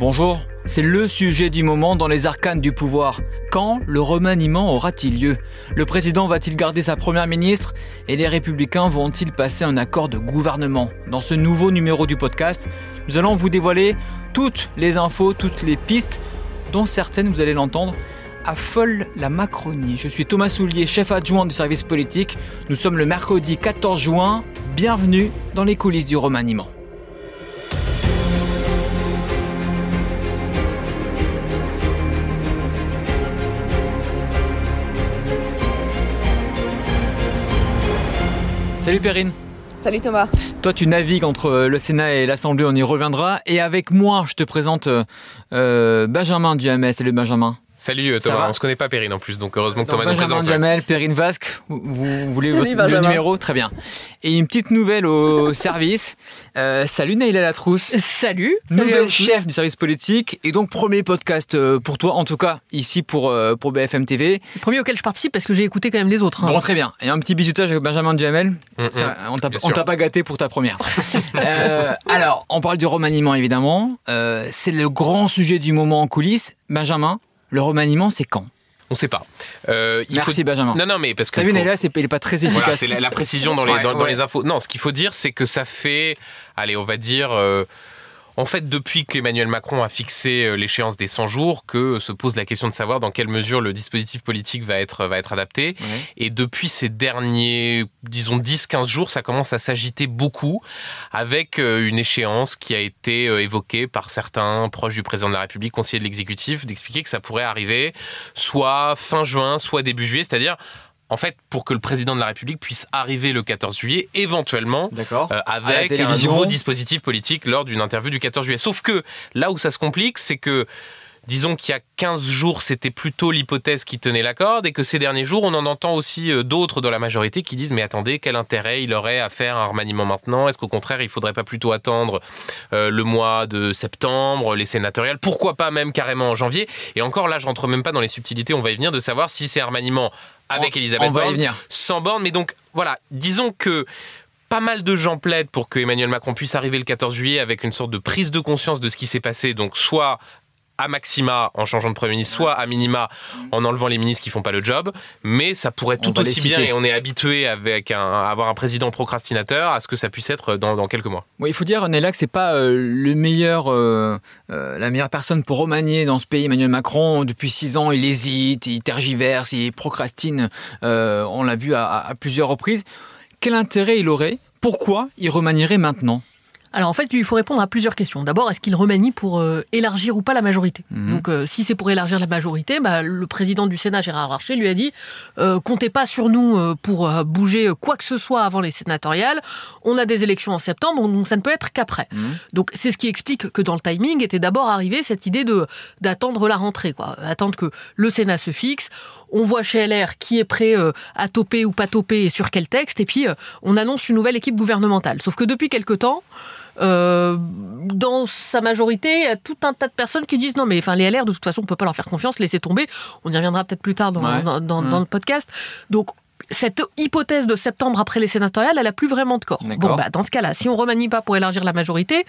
Bonjour, c'est le sujet du moment dans les arcanes du pouvoir. Quand le remaniement aura-t-il lieu? Le président va-t-il garder sa première ministre? Et les républicains vont-ils passer un accord de gouvernement? Dans ce nouveau numéro du podcast, nous allons vous dévoiler toutes les infos, toutes les pistes, dont certaines, vous allez l'entendre, affolent la Macronie. Je suis Thomas Soulier, chef adjoint du service politique. Nous sommes le mercredi 14 juin. Bienvenue dans les coulisses du remaniement. Salut Perrine. Salut Thomas. Toi, tu navigues entre euh, le Sénat et l'Assemblée, on y reviendra. Et avec moi, je te présente euh, euh, Benjamin Duhamel. Salut Benjamin. Salut euh, Thomas, on se connaît pas Perrine en plus, donc heureusement que Thomas nous Benjamin présente. Duhamel, Perrine Vasque, vous, vous voulez Salut, votre, le numéro Très bien. Et une petite nouvelle au service. Euh, salut Naïla Latrousse. Salut. Nouvelle chef du service politique et donc premier podcast euh, pour toi, en tout cas ici pour, euh, pour BFM TV. Premier auquel je participe parce que j'ai écouté quand même les autres. hein. Bon, très bien. Et un petit bisutage avec Benjamin Duhamel. Mm, mm. Ça, on t'a pas gâté pour ta première. Euh, alors, on parle du remaniement évidemment. Euh, c'est le grand sujet du moment en coulisses. Benjamin, le remaniement, c'est quand? On sait pas. Euh, il Merci faut- Benjamin. Non, non, mais parce que. T'as vu, faut- c'est il est pas très Voilà, efficace. c'est la, la précision dans les, Ouais, dans, dans ouais. les infos. Non, ce qu'il faut dire, c'est que ça fait, allez, on va dire, euh, en fait, depuis qu'Emmanuel Macron a fixé euh, l'échéance des 100 jours, que se pose la question de savoir dans quelle mesure le dispositif politique va être, va être adapté. Et depuis ces derniers, disons, 10-15 jours, ça commence à s'agiter beaucoup avec euh, une échéance qui a été euh, évoquée par certains proches du président de la République, conseillers de l'exécutif, d'expliquer que ça pourrait arriver soit fin juin, soit début juillet, c'est-à-dire en fait pour que le président de la République puisse arriver le 14 juillet, éventuellement euh, avec un nouveau dispositif politique lors d'une interview du 14 juillet. Sauf que là où ça se complique, c'est que disons qu'il y a 15 jours, c'était plutôt l'hypothèse qui tenait la corde et que ces derniers jours, on en entend aussi euh, d'autres dans la majorité qui disent mais attendez, quel intérêt il aurait à faire un remaniement maintenant? Est-ce qu'au contraire, il faudrait pas plutôt attendre euh, le mois de septembre, les sénatoriales? Pourquoi pas même carrément en janvier? Et encore là, je rentre même pas dans les subtilités, on va y venir de savoir si c'est un remaniement avec On- Elisabeth on Borne, venir. sans borne. Mais donc, voilà, disons que pas mal de gens plaident pour que Emmanuel Macron puisse arriver le 14 juillet avec une sorte de prise de conscience de ce qui s'est passé. Donc, soit à maxima en changeant de Premier ministre, soit à minima en enlevant les ministres qui font pas le job. Mais ça pourrait tout aussi bien, et on est habitué avec un, à avoir un président procrastinateur, à ce que ça puisse être dans, dans quelques mois. Oui, il faut dire, Néla, que c'est pas euh, le meilleur, euh, euh, la meilleure personne pour remanier dans ce pays. Emmanuel Macron, depuis six ans, il hésite, il tergiverse, il procrastine. On l'a vu à- à plusieurs reprises. Quel intérêt il aurait? Pourquoi il remanierait maintenant? Alors en fait, il faut répondre à plusieurs questions. D'abord, est-ce qu'il remanie pour euh, élargir ou pas la majorité Mhm. Donc euh, si c'est pour élargir la majorité, bah, le président du Sénat, Gérard Larcher, lui a dit euh, comptez pas sur nous pour bouger quoi que ce soit avant les sénatoriales. On a des élections en septembre, donc ça ne peut être qu'après. Mhm. Donc c'est ce qui explique que dans le timing était d'abord arrivé cette idée de d'attendre la rentrée, quoi. attendre que le Sénat se fixe. On voit chez LR qui est prêt à toper ou pas toper et sur quel texte, et puis on annonce une nouvelle équipe gouvernementale. Sauf que depuis quelque temps, euh, dans sa majorité, il y a tout un tas de personnes qui disent non, mais enfin, les LR, de toute façon, on peut pas leur faire confiance, laissez tomber. On y reviendra peut-être plus tard dans, Ouais. dans, dans- Mm. dans le podcast. Donc, cette hypothèse de septembre après les sénatoriales, elle a plus vraiment de corps. Bon, bah, dans ce cas-là, si on remanie pas pour élargir la majorité,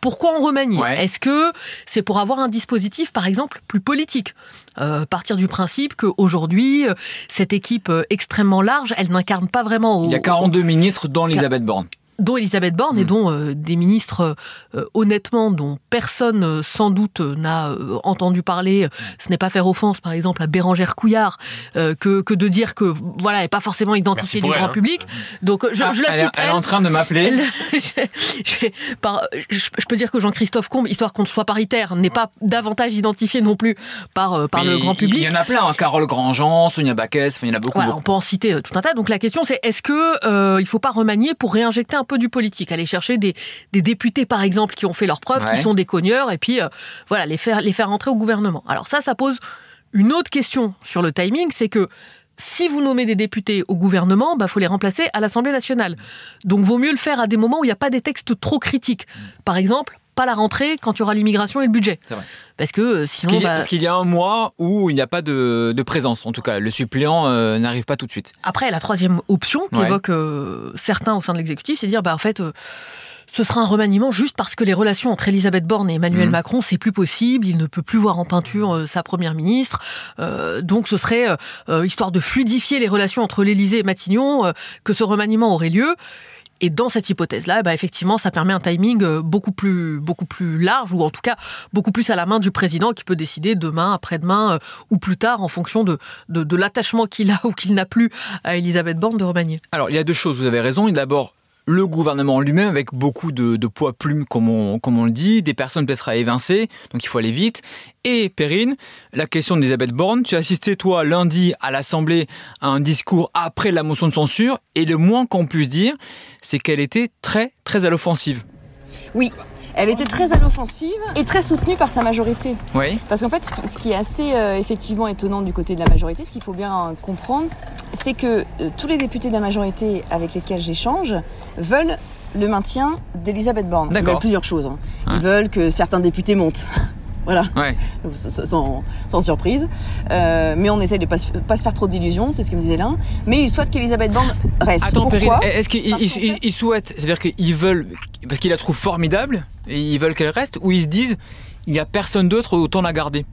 pourquoi on remanie? Ouais. Est-ce que c'est pour avoir un dispositif, par exemple, plus politique? Euh, Partir du principe qu'aujourd'hui, euh, cette équipe extrêmement large, elle n'incarne pas vraiment. Il y a au- 42 ministres, dont Elisabeth Borne. Dont Elisabeth Borne et Mm. dont euh, des ministres, euh, honnêtement, dont personne euh, sans doute euh, n'a euh, entendu parler. Ce n'est pas faire offense, par exemple, à Bérangère Couillard, euh, que, que de dire que voilà, elle n'est pas forcément identifiée du elle, grand hein. public. Donc je, Ah, je la elle, cite. elle est en train de m'appeler. Je, peux dire que Jean-Christophe Combe, histoire qu'on soit paritaire, n'est pas davantage identifié non plus par, euh, par Mais le grand Il public. y en a plein. hein. Carole Grandjean, Sonia Baquès, il y en a beaucoup. Voilà, beaucoup. on peut en citer euh, tout un tas. Donc la question c'est est-ce que euh, il faut pas remanier pour réinjecter un peu du politique, aller chercher des, des députés par exemple qui ont fait leurs preuves, Ouais. qui sont des cogneurs, et puis euh, voilà les faire les faire rentrer au gouvernement. Alors ça, ça pose une autre question sur le timing, c'est que si vous nommez des députés au gouvernement, bah faut les remplacer à l'Assemblée nationale. Donc vaut mieux le faire à des moments où il n'y a pas des textes trop critiques. Par exemple, pas la rentrée quand il y aura l'immigration et le budget. C'est vrai. Parce que euh, Parce sinon, qu'il y, a- bah, parce qu'il y a un mois où il n'y a pas de, de présence, en tout cas. Le suppléant euh, n'arrive pas tout de suite. Après, la troisième option Ouais. qu'évoquent euh, certains au sein de l'exécutif, c'est de dire, bah, en fait, euh, ce sera un remaniement juste parce que les relations entre Elisabeth Borne et Emmanuel mmh. Macron, c'est plus possible. Il ne peut plus voir en peinture euh, sa première ministre. Euh, donc ce serait, euh, histoire de fluidifier les relations entre l'Élysée et Matignon, que ce remaniement aurait lieu. Et dans cette hypothèse-là, bah effectivement, ça permet un timing beaucoup plus, beaucoup plus large, ou en tout cas beaucoup plus à la main du président qui peut décider demain, après-demain ou plus tard, en fonction de, l'attachement qu'il a ou qu'il n'a plus à Elisabeth Borne de remanier. Alors, il y a deux choses, vous avez raison. D'abord, le gouvernement lui-même avec beaucoup de, poids plumes, comme on, le dit, des personnes peut-être à évincer, donc il faut aller vite. Et Perrine, la question d'Elisabeth Borne, tu as assisté toi lundi à l'Assemblée à un discours après la motion de censure, et le moins qu'on puisse dire, c'est qu'elle était très très à l'offensive. Oui, elle était très à l'offensive et très soutenue par sa majorité. Oui. Parce qu'en fait, ce qui, est assez euh, effectivement étonnant du côté de la majorité, ce qu'il faut bien comprendre, c'est que euh, tous les députés de la majorité avec lesquels j'échange veulent le maintien d'Elisabeth Borne. Ils veulent plusieurs choses. Hein. Ils veulent que certains députés montent. Voilà, sans, surprise. Euh, mais on essaie de pas, pas se faire trop d'illusions, c'est ce que me disait l'un. Mais ils souhaitent qu'Elisabeth Borne reste. Attends, est-ce qu'ils souhaitent, c'est-à-dire qu'ils veulent, parce qu'ils la trouvent formidable, et ils veulent qu'elle reste, ou ils se disent, il n'y a personne d'autre, autant la garder?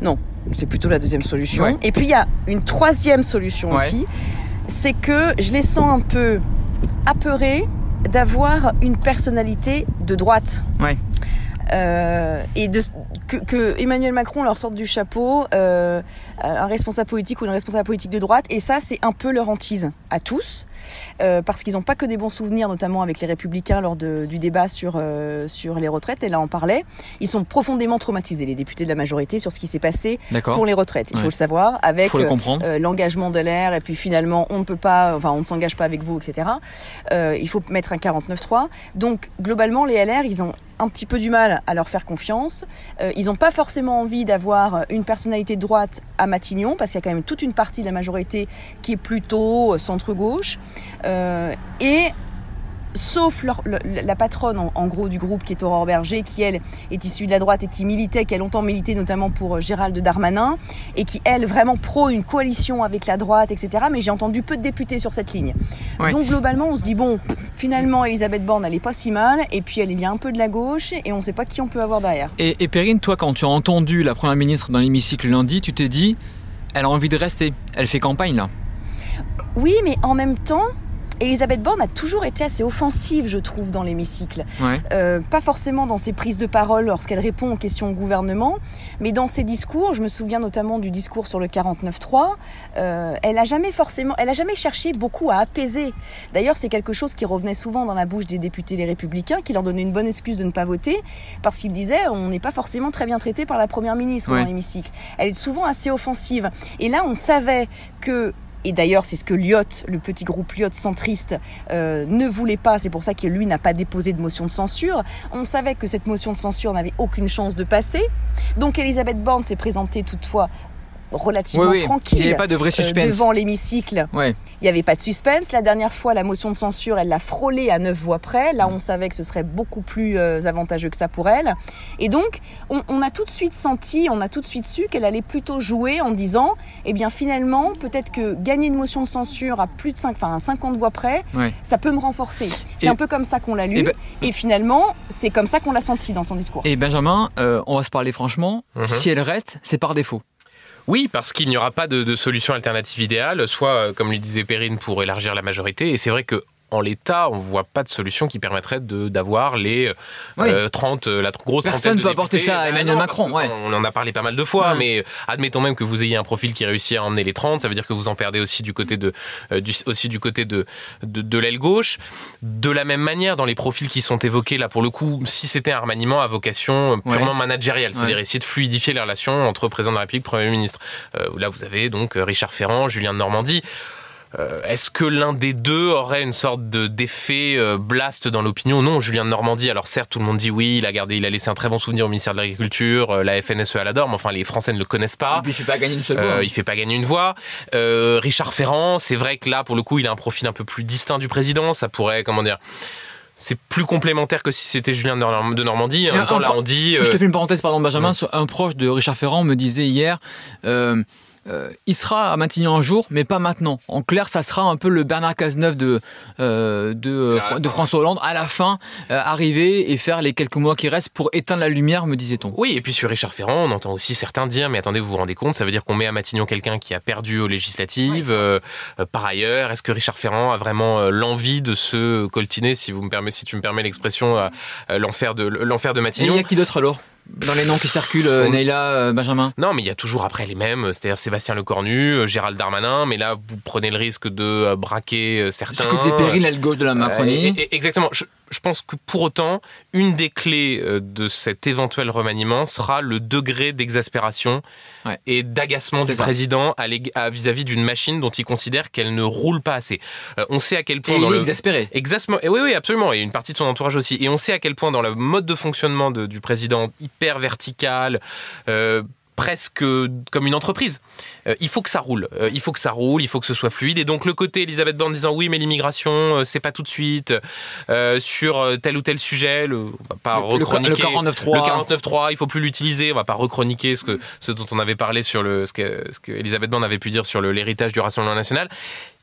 Non, c'est plutôt la deuxième solution. Et puis il y a une troisième solution aussi, c'est que je les sens un peu apeurés d'avoir une personnalité de droite. Ouais. Euh, et de, que, que, Emmanuel Macron leur sorte du chapeau euh, un responsable politique ou une responsable politique de droite. Et ça, c'est un peu leur hantise à tous. Euh, parce qu'ils n'ont pas que des bons souvenirs, notamment avec les Républicains lors de, du débat sur, euh, sur les retraites, et là on parlait. Ils sont profondément traumatisés, les députés de la majorité, sur ce qui s'est passé pour les retraites. Il faut le savoir, avec euh, l'engagement de l'air, et puis finalement on ne peut pas, enfin on ne s'engage pas avec vous, etc. il faut mettre un 49-3. Donc globalement, les LR, ils ont un petit peu du mal à leur faire confiance. ils n'ont pas forcément envie d'avoir une personnalité de droite à Matignon, parce qu'il y a quand même toute une partie de la majorité qui est plutôt centre-gauche. Euh, et sauf la patronne en, gros du groupe qui est Aurore Berger, qui elle est issue de la droite et qui militait, qui a longtemps milité notamment pour euh, Gérald Darmanin, et qui elle vraiment prône une coalition avec la droite, etc. Mais j'ai entendu peu de députés sur cette ligne. Donc globalement, on se dit bon, finalement Elisabeth Borne elle est pas si mal, et puis elle est bien un peu de la gauche, et on ne sait pas qui on peut avoir derrière. Et, et Perrine, toi quand tu as entendu la première ministre dans l'hémicycle lundi, tu t'es dit, elle a envie de rester, elle fait campagne là. Oui, mais en même temps, Elisabeth Borne a toujours été assez offensive, je trouve, dans l'hémicycle. Euh, pas forcément dans ses prises de parole lorsqu'elle répond aux questions au gouvernement, mais dans ses discours. Je me souviens notamment du discours sur le 49.3. Euh, elle a jamais forcément, elle a jamais cherché beaucoup à apaiser. D'ailleurs, c'est quelque chose qui revenait souvent dans la bouche des députés les Républicains, qui leur donnaient une bonne excuse de ne pas voter, parce qu'ils disaient on n'est pas forcément très bien traité par la première ministre dans l'hémicycle. Elle est souvent assez offensive. Et là, on savait que et d'ailleurs, c'est ce que Lyot, le petit groupe Lyot centriste, euh, ne voulait pas. C'est pour ça que lui n'a pas déposé de motion de censure. On savait que cette motion de censure n'avait aucune chance de passer. Donc Elisabeth Borne s'est présentée toutefois relativement tranquille. Il n'y avait pas de vrai euh, suspense. devant l'hémicycle. Il n'y avait pas de suspense. La dernière fois, la motion de censure, elle l'a frôlée à neuf voix près. Là, on savait que ce serait beaucoup plus euh, avantageux que ça pour elle. Et donc, on, a tout de suite senti, on a tout de suite su qu'elle allait plutôt jouer en disant, eh bien, finalement, peut-être que gagner une motion de censure à plus de 5, enfin, à 50 voix près, ça peut me renforcer. C'est un peu comme ça qu'on l'a lu. Ben, et, finalement, c'est comme ça qu'on l'a senti dans son discours. Et Benjamin, euh, on va se parler franchement. Mhm. Si elle reste, c'est par défaut. Oui, parce qu'il n'y aura pas de, solution alternative idéale, soit, euh, comme le disait Perrine, pour élargir la majorité. Et c'est vrai que en l'état, on ne voit pas de solution qui permettrait d'avoir les 30, euh, euh, la grosse Personne ne peut apporter ça à Emmanuel Macron. On en a parlé pas mal de fois, mais admettons même que vous ayez un profil qui réussit à emmener les 30, ça veut dire que vous en perdez aussi du côté de, euh, du, aussi du côté de, de, l'aile gauche. De la même manière, dans les profils qui sont évoqués, là pour le coup, si c'était un remaniement à vocation purement managériale, c'est-à-dire essayer de fluidifier les relations entre président de la République et Premier ministre. là, vous avez donc Richard Ferrand, Julien de Normandie. Euh, est-ce que l'un des deux aurait une sorte d'effet euh, blast dans l'opinion Non, Julien de Normandie. Alors certes, tout le monde dit oui, il a gardé, il a laissé un très bon souvenir au ministère de l'Agriculture, euh, la FNSE à l'adore, mais enfin les Français ne le connaissent pas. il fait pas gagner une seule voix. il fait pas gagner une voix. Richard Ferrand, c'est vrai que là, pour le coup, il a un profil un peu plus distinct du président. Ça pourrait, comment dire c'est plus complémentaire que si c'était Julien de Normandie. En même temps, là, on dit. Je te fais une parenthèse, pardon, Benjamin. Un proche de Richard Ferrand me disait hier euh, il sera à Matignon un jour, mais pas maintenant. En clair, ça sera un peu le Bernard Cazeneuve de, euh, de, de François Hollande à la fin, euh, arriver et faire les quelques mois qui restent pour éteindre la lumière, me disait-on. Oui, et puis sur Richard Ferrand, on entend aussi certains dire, mais attendez, vous vous rendez compte, ça veut dire qu'on met à Matignon quelqu'un qui a perdu aux législatives. par ailleurs, est-ce que Richard Ferrand a vraiment l'envie de se coltiner, si, vous me si tu me permets l'expression, l'enfer de, l'enfer de Matignon? Et il y a qui d'autre alors? Dans les noms qui circulent, euh, Neila, euh, Benjamin Non, mais il y a toujours après les mêmes, c'est-à-dire Sébastien Lecornu, euh, Gérald Darmanin, mais là, vous prenez le risque de braquer certains. Ce que péril à gauche de la Macronie. exactement je pense que pour autant, une des clés euh, de cet éventuel remaniement sera le degré d'exaspération et d'agacement du président vis-à-vis d'une machine dont il considère qu'elle ne roule pas assez. Euh, on sait à quel point... Et dans il est le... exaspéré. Exactement. Et oui, oui, absolument. Et une partie de son entourage aussi. Et on sait à quel point dans le mode de fonctionnement du président hyper vertical, euh, presque comme une entreprise. Euh, il faut que ça roule. Euh, il faut que ça roule, il faut que ce soit fluide. Et donc le côté Elisabeth Borne disant oui, mais l'immigration, euh, c'est pas tout de suite. sur tel ou tel sujet, le, on va pas rechroniquer. Le 49.3. il faut plus l'utiliser. On va pas rechroniquer ce, que, ce dont on avait parlé sur le, ce que, ce que Elisabeth Borne avait pu dire sur l'héritage du Rassemblement national.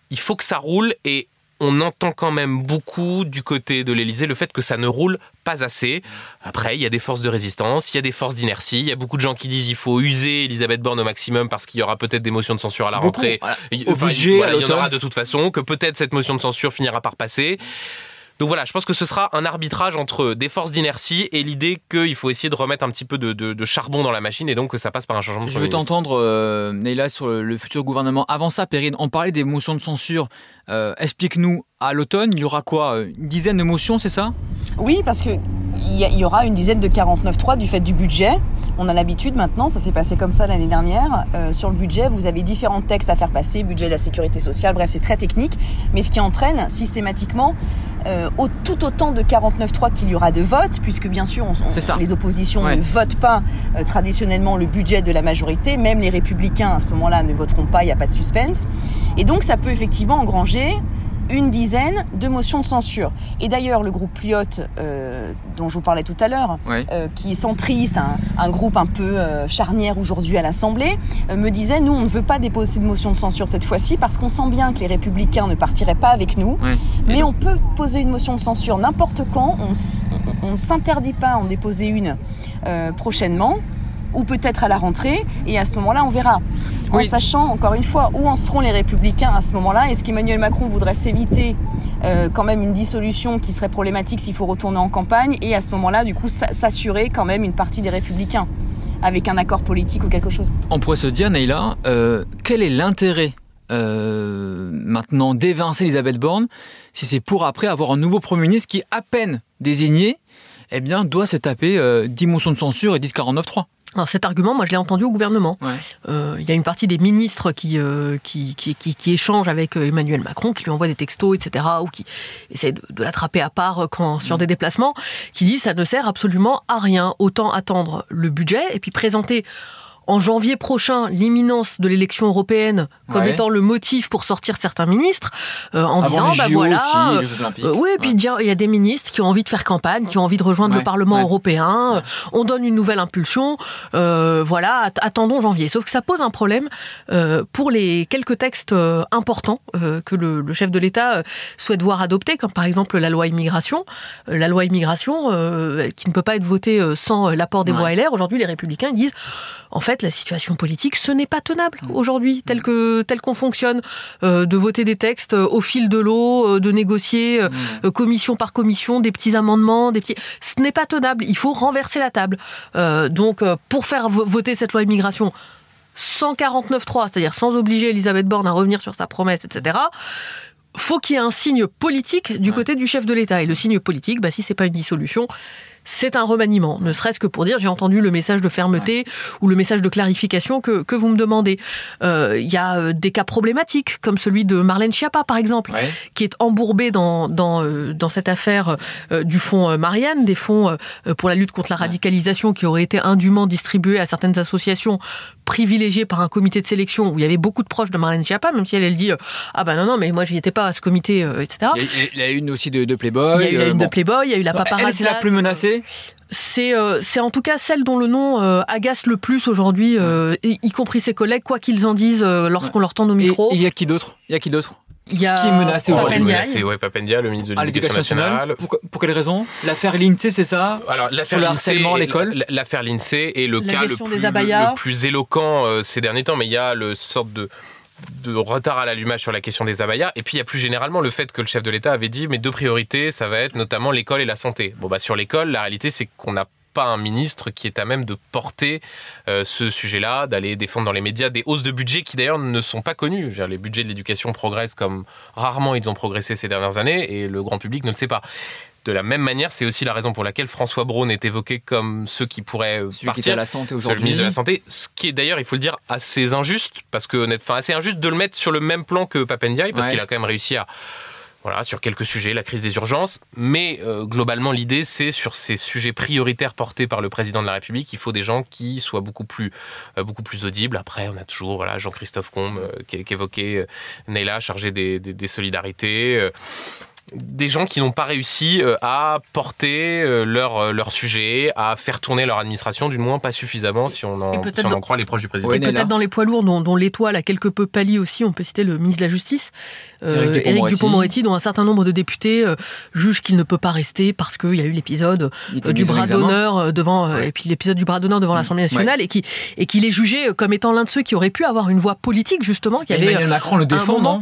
Il faut que ça roule et on entend quand même beaucoup du côté de l'Elysée le fait que ça ne roule pas assez. Après, il y a des forces de résistance, il y a des forces d'inertie, il y a beaucoup de gens qui disent il faut user Elisabeth Borne au maximum parce qu'il y aura peut-être des motions de censure à la rentrée. Au budget, il y en aura de toute façon, que peut-être cette motion de censure finira par passer. Donc voilà, je pense que ce sera un arbitrage entre des forces d'inertie et l'idée qu'il faut essayer de remettre un petit peu de, charbon dans la machine et donc que ça passe par un changement de Je veux t'entendre, euh, Neila, sur le futur gouvernement. Avant ça, Perrine, on parlait des motions de censure. Euh, explique-nous, à l'automne, il y aura quoi? Une dizaine de motions, c'est ça? Oui, parce que il y, aura une dizaine de 49.3 du fait du budget. On a l'habitude maintenant, ça s'est passé comme ça l'année dernière. Euh, sur le budget, vous avez différents textes à faire passer, budget de la sécurité sociale, bref, c'est très technique. Mais ce qui entraîne systématiquement euh, tout autant de 49.3 qu'il y aura de votes, puisque bien sûr, les oppositions ne votent pas euh, traditionnellement le budget de la majorité. Même les républicains, à ce moment-là, ne voteront pas, il n'y a pas de suspense. Et donc, ça peut effectivement engranger une dizaine de motions de censure. Et d'ailleurs, le groupe Pliot, euh, dont je vous parlais tout à l'heure, euh, qui est centriste, un, groupe un peu euh, charnière aujourd'hui à l'Assemblée, me disait, nous, on ne veut pas déposer de motion de censure cette fois-ci parce qu'on sent bien que les républicains ne partiraient pas avec nous. Mais on peut poser une motion de censure n'importe quand, on ne s'interdit pas en déposer une prochainement ou peut-être à la rentrée, et à ce moment-là, on verra. En sachant, encore une fois, où en seront les républicains à ce moment-là. Est-ce qu'Emmanuel Macron voudrait s'éviter euh, quand même une dissolution qui serait problématique s'il faut retourner en campagne, et à ce moment-là, du coup, s'assurer quand même une partie des républicains avec un accord politique ou quelque chose? On pourrait se dire, Neila, euh, quel est l'intérêt euh, maintenant d'évincer Elisabeth Borne si c'est pour après avoir un nouveau Premier ministre qui, à peine désigné, eh bien, doit se taper 10 motions de censure et 10 49-3 alors cet argument, moi je l'ai entendu au gouvernement. Euh, il y a une partie des ministres qui, euh, qui, qui, échangent avec euh, Emmanuel Macron, qui lui envoient des textos, etc., ou qui essaient de, l'attraper à part quand, sur mm. des déplacements, qui disent ça ne sert absolument à rien. Autant attendre le budget et puis présenter en janvier prochain l'imminence de l'élection européenne comme étant le motif pour sortir certains ministres, euh, en disant bah voilà, euh, oui, et puis il y a des ministres qui ont envie de faire campagne, qui ont envie de rejoindre le Parlement européen, on donne une nouvelle impulsion, euh, voilà, attendons janvier. Sauf que ça pose un problème pour les quelques textes importants que le, chef de l'État souhaite voir adopter, comme par exemple la loi immigration, la loi immigration qui ne peut pas être votée sans l'apport des voix LR. Aujourd'hui, les Républicains disent en fait, la situation politique, ce n'est pas tenable aujourd'hui, tel que tel qu'on fonctionne, euh, de voter des textes euh, au fil de l'eau, euh, de négocier commission par commission, des petits amendements, des petits. Ce n'est pas tenable. Il faut renverser la table. donc, pour faire voter cette loi immigration. 149.3, c'est-à-dire sans obliger Elisabeth Borne à revenir sur sa promesse, etc faut qu'il y ait un signe politique du côté du chef de l'État. Et le signe politique, bah, si c'est pas une dissolution, c'est un remaniement, ne serait-ce que pour dire j'ai entendu le message de fermeté ou le message de clarification que, que vous me demandez. Euh, il y a euh, des cas problématiques, comme celui de Marlène Schiappa, par exemple, qui est embourbée dans, dans, euh, dans cette affaire du fonds Marianne, des fonds pour la lutte contre la radicalisation qui auraient été indûment distribués à certaines associations privilégié par un comité de sélection où il y avait beaucoup de proches de Marlène Schiappa, même si elle, elle dit ah ben non non mais moi j'y étais pas à ce comité, etc. Il y, a, une aussi de, Playboy. Il y a eu une de Playboy, il y a eu la paparazzi. Elle c'est la plus menacée c'est en tout cas celle dont le nom agace le plus aujourd'hui, y, compris ses collègues, quoi qu'ils en disent lorsqu'on leur tend au micro. Il y a qui d'autre? Il y a qui d'autre? Il y a qui est menacé C'est ouais, Papendia, le ministre de l'Éducation nationale. Pour, pour, quelle raison? L'affaire l'INSEE, c'est ça? Alors, l'affaire l'INSEE, à l'école? L'affaire l'INSEE est le cas le plus, le, plus, éloquent euh, ces derniers temps, mais il y a le sorte de de retard à l'allumage sur la question des abayas. Et puis il y a plus généralement le fait que le chef de l'État avait dit mes deux priorités, ça va être notamment l'école et la santé. Bon bah sur l'école, la réalité c'est qu'on n'a pas un ministre qui est à même de porter euh, ce sujet-là, d'aller défendre dans les médias des hausses de budget qui d'ailleurs ne sont pas connues. Les budgets de l'éducation progressent comme rarement ils ont progressé ces dernières années et le grand public ne le sait pas. De la même manière, c'est aussi la raison pour laquelle François Braun est évoqué comme ceux qui pourraient euh, partir. Qui à la santé aujourd'hui. Le ministre de la Santé, ce qui est d'ailleurs, il faut le dire, assez injuste, parce que, enfin, assez injuste de le mettre sur le même plan que Papendiaï, parce qu'il a quand même réussi à voilà, sur quelques sujets, la crise des urgences. Mais euh, globalement, l'idée, c'est sur ces sujets prioritaires portés par le président de la République, il faut des gens qui soient beaucoup plus, euh, audibles. Après, on a toujours voilà, Jean-Christophe Combe euh, qui, qui, évoquait Neila, chargé des, des, des solidarités des gens qui n'ont pas réussi euh, à porter euh, leur, euh, leur sujet, à faire tourner leur administration, du moins pas suffisamment si on en, en croit les proches du président. Et peut-être dans les poids lourds dont, l'étoile a quelque peu pâli aussi, on peut citer le ministre de la Justice, Éric Dupont-Moretti, dont un certain nombre de députés jugent qu'il ne peut pas rester parce qu'il y a eu l'épisode du bras d'honneur devant, et puis l'épisode du bras d'honneur devant l'Assemblée nationale, et qui et qu'il est jugé comme étant l'un de ceux qui aurait pu avoir une voix politique justement. Qui avait Emmanuel Macron le défend, non?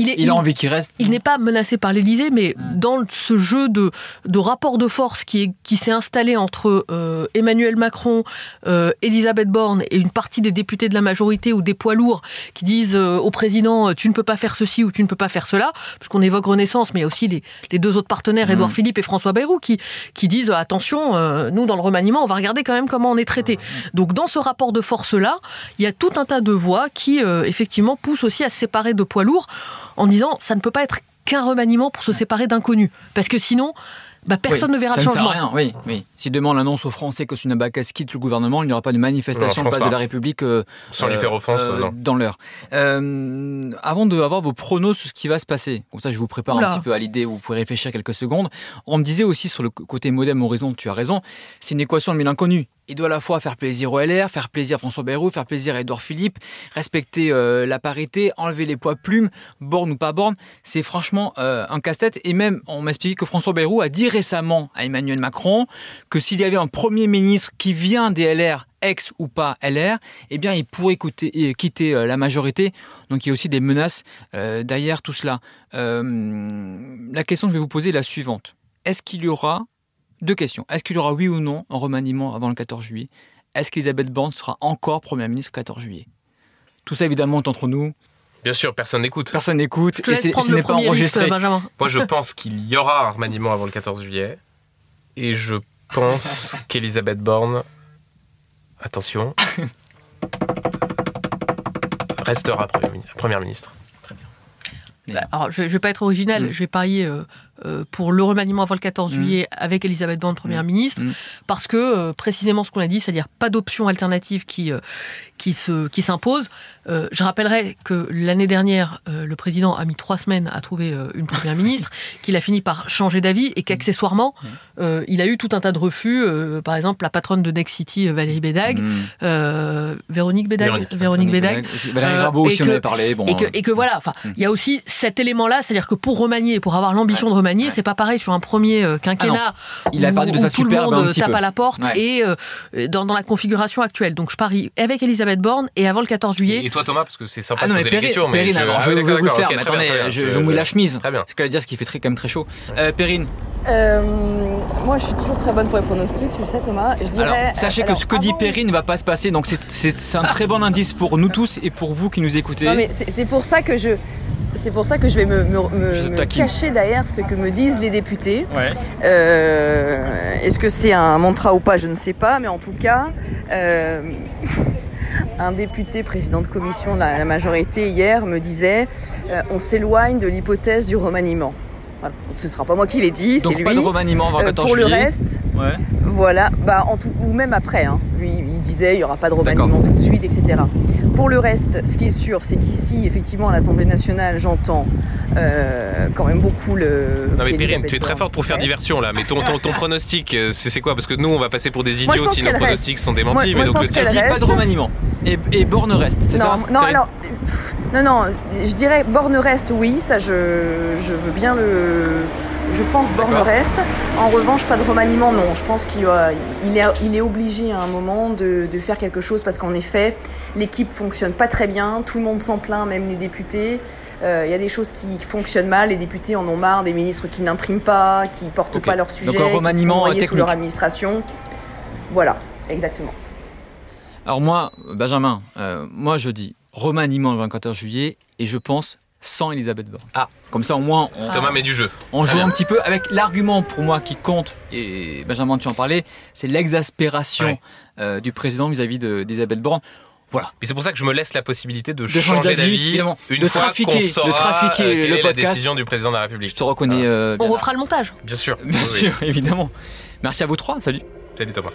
Il, a envie qu'il reste. Il n'est pas menacé par l'Élysée, mais dans ce jeu de, de rapport de force qui, qui s'est installé entre euh, Emmanuel Macron, euh, Elisabeth Borne et une partie des députés de la majorité ou des poids lourds qui disent euh, au président tu ne peux pas faire ceci ou tu ne peux pas faire cela, puisqu'on évoque Renaissance, mais il y a aussi les, les deux autres partenaires, mmh. Édouard Philippe et François Bayrou, qui, qui disent attention, nous dans le remaniement, on va regarder quand même comment on est traité. Donc dans ce rapport de force-là, il y a tout un tas de voix qui effectivement poussent aussi à se séparer de poids lourds en disant ça ne peut pas être qu'un remaniement pour se séparer d'inconnus. Parce que sinon, bah, personne ne verra le changement. rien, oui, oui. Si demain on annonce aux Français que Sunabaka quitte le gouvernement, il n'y aura pas de manifestation de place de la République euh, Sans lui faire offense, euh, dans l'heure. Euh, avant de avoir vos pronos sur ce qui va se passer, comme ça je vous prépare un petit peu à l'idée, vous pouvez réfléchir quelques secondes. On me disait aussi sur le côté modem horizon, tu as raison, c'est une équation de mille inconnus il doit à la fois faire plaisir au LR, faire plaisir à François Bayrou, faire plaisir à Edouard Philippe, respecter euh, la parité, enlever les poids plumes, borne ou pas borne. C'est franchement euh, un casse-tête. Et même, on m'a expliqué que François Bayrou a dit récemment à Emmanuel Macron que s'il y avait un Premier ministre qui vient des LR, ex ou pas LR, eh bien, il pourrait quitter euh, la majorité. Donc, il y a aussi des menaces derrière tout cela. la question que je vais vous poser est la suivante. Est-ce qu'il y aura deux questions. Est-ce qu'il y aura oui ou non un remaniement avant le 14 juillet? Est-ce qu'Elisabeth Borne sera encore Première ministre le 14 juillet? Tout ça, évidemment, entre nous. Bien sûr, personne n'écoute. Personne n'écoute. Et ce n'est pas enregistré. Moi, je pense qu'il y aura un remaniement avant le 14 juillet. Et je pense qu'Elisabeth Borne, attention, restera Première ministre. Très bien. Alors, je ne vais pas être original, mm. je vais parier euh, pour le remaniement avant le 14 mm. juillet avec Elisabeth Borne, Première mm. ministre, mm. parce que euh, précisément ce qu'on a dit, c'est-à-dire pas d'option alternative qui, euh, qui, se, qui s'impose. je rappellerai que l'année dernière, le président a mis trois semaines à trouver une Première ministre, qu'il a fini par changer d'avis et qu'accessoirement, il a eu tout un tas de refus. par exemple, la patronne de Next City, Valérie Bédag, Véronique Bédag, Véronique, Bédag. Valérie Rabault aussi, on avait parlé. Bon, et, que, et, que, voilà, enfin, il y a aussi cet élément-là, c'est-à-dire que pour remanier, pour avoir l'ambition de remanier, c'est pas pareil sur un premier euh, quinquennat. Ah il a parlé de sa tout le monde tape à la porte et euh, dans, la configuration actuelle. Donc je parie avec Elisabeth Borne et avant le 14 juillet. Et toi Thomas, parce que c'est sympa ah de poser les questions. Mais Perrine, je, je vais vous le faire. mais attendez, je, mouille la chemise. Très bien. C'est ce qu'elle dire, ce qui fait très, quand même très chaud. Euh, Perrine. moi, je suis toujours très bonne pour les pronostics, tu le sais, Thomas. Je dirais, sachez que ce que dit Perrine ne va pas se passer, donc c'est un très bon indice pour nous tous et pour vous qui nous écoutez. Non, mais c'est pour ça que je, c'est pour ça que je vais me, cacher derrière ce que me disent les députés. Euh, est-ce que c'est un mantra ou pas Je ne sais pas, mais en tout cas, euh, un député président de commission de la, majorité hier me disait euh, on s'éloigne de l'hypothèse du remaniement. Voilà. Donc ce sera pas moi qui l'ai dit, c'est lui. Pas de remaniement avant 14 Pour le reste, Voilà, bah, en tout, ou même après. Hein. Lui, il disait il n'y aura pas de remaniement tout de suite, etc. Pour le reste, ce qui est sûr, c'est qu'ici, effectivement, à l'Assemblée nationale, j'entends euh, quand même beaucoup le. Non, mais Perrine, tu es très forte pour faire diversion là, mais ton, ton, ton pronostic, euh, c'est quoi? Parce que nous, on va passer pour des idiots si nos pronostics sont démentis, moi, mais donc le dit pas de remaniement. Et, et Borne reste, c'est ça Non, alors. non, non, je dirais Borne reste, oui, ça je, je veux bien le je pense Borne reste. En revanche, pas de remaniement, non. Je pense qu'il il est, il est obligé à un moment de, de faire quelque chose parce qu'en effet, l'équipe fonctionne pas très bien. Tout le monde s'en plaint, même les députés. Euh, il y a des choses qui fonctionnent mal. Les députés en ont marre. Des ministres qui n'impriment pas, qui portent pas leur sujet, Donc, un remaniement qui sont sous leur administration. Voilà, exactement. Alors moi, Benjamin, euh, moi je dis remaniement le 24 juillet et je pense sans Elisabeth Borne. Ah. Comme ça, au moins, on, Thomas met du jeu. On joue un petit peu avec l'argument pour moi qui compte, et Benjamin, tu en parlais, c'est l'exaspération euh, du président vis-à-vis d'Elisabeth Borne. Voilà. Et c'est pour ça que je me laisse la possibilité de, changer d'avis une fois qu'on saura de trafiquer euh, quelle est la décision du président de la République. Je te reconnais. Euh, on refera le montage. Bien sûr. Bien sûr, évidemment. Merci à vous trois. Salut. Salut Thomas.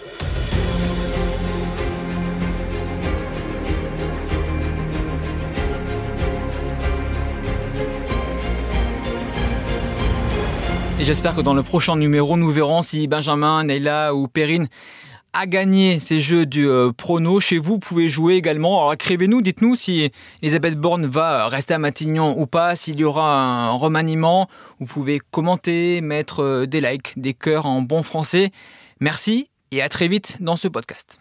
Et j'espère que dans le prochain numéro, nous verrons si Benjamin, Neila ou Perrine a gagné ces jeux du euh, prono. Chez vous, vous pouvez jouer également. Alors écrivez-nous, dites-nous si Elisabeth Borne va rester à Matignon ou pas, s'il y aura un remaniement. Vous pouvez commenter, mettre euh, des likes, des cœurs en bon français. Merci et à très vite dans ce podcast.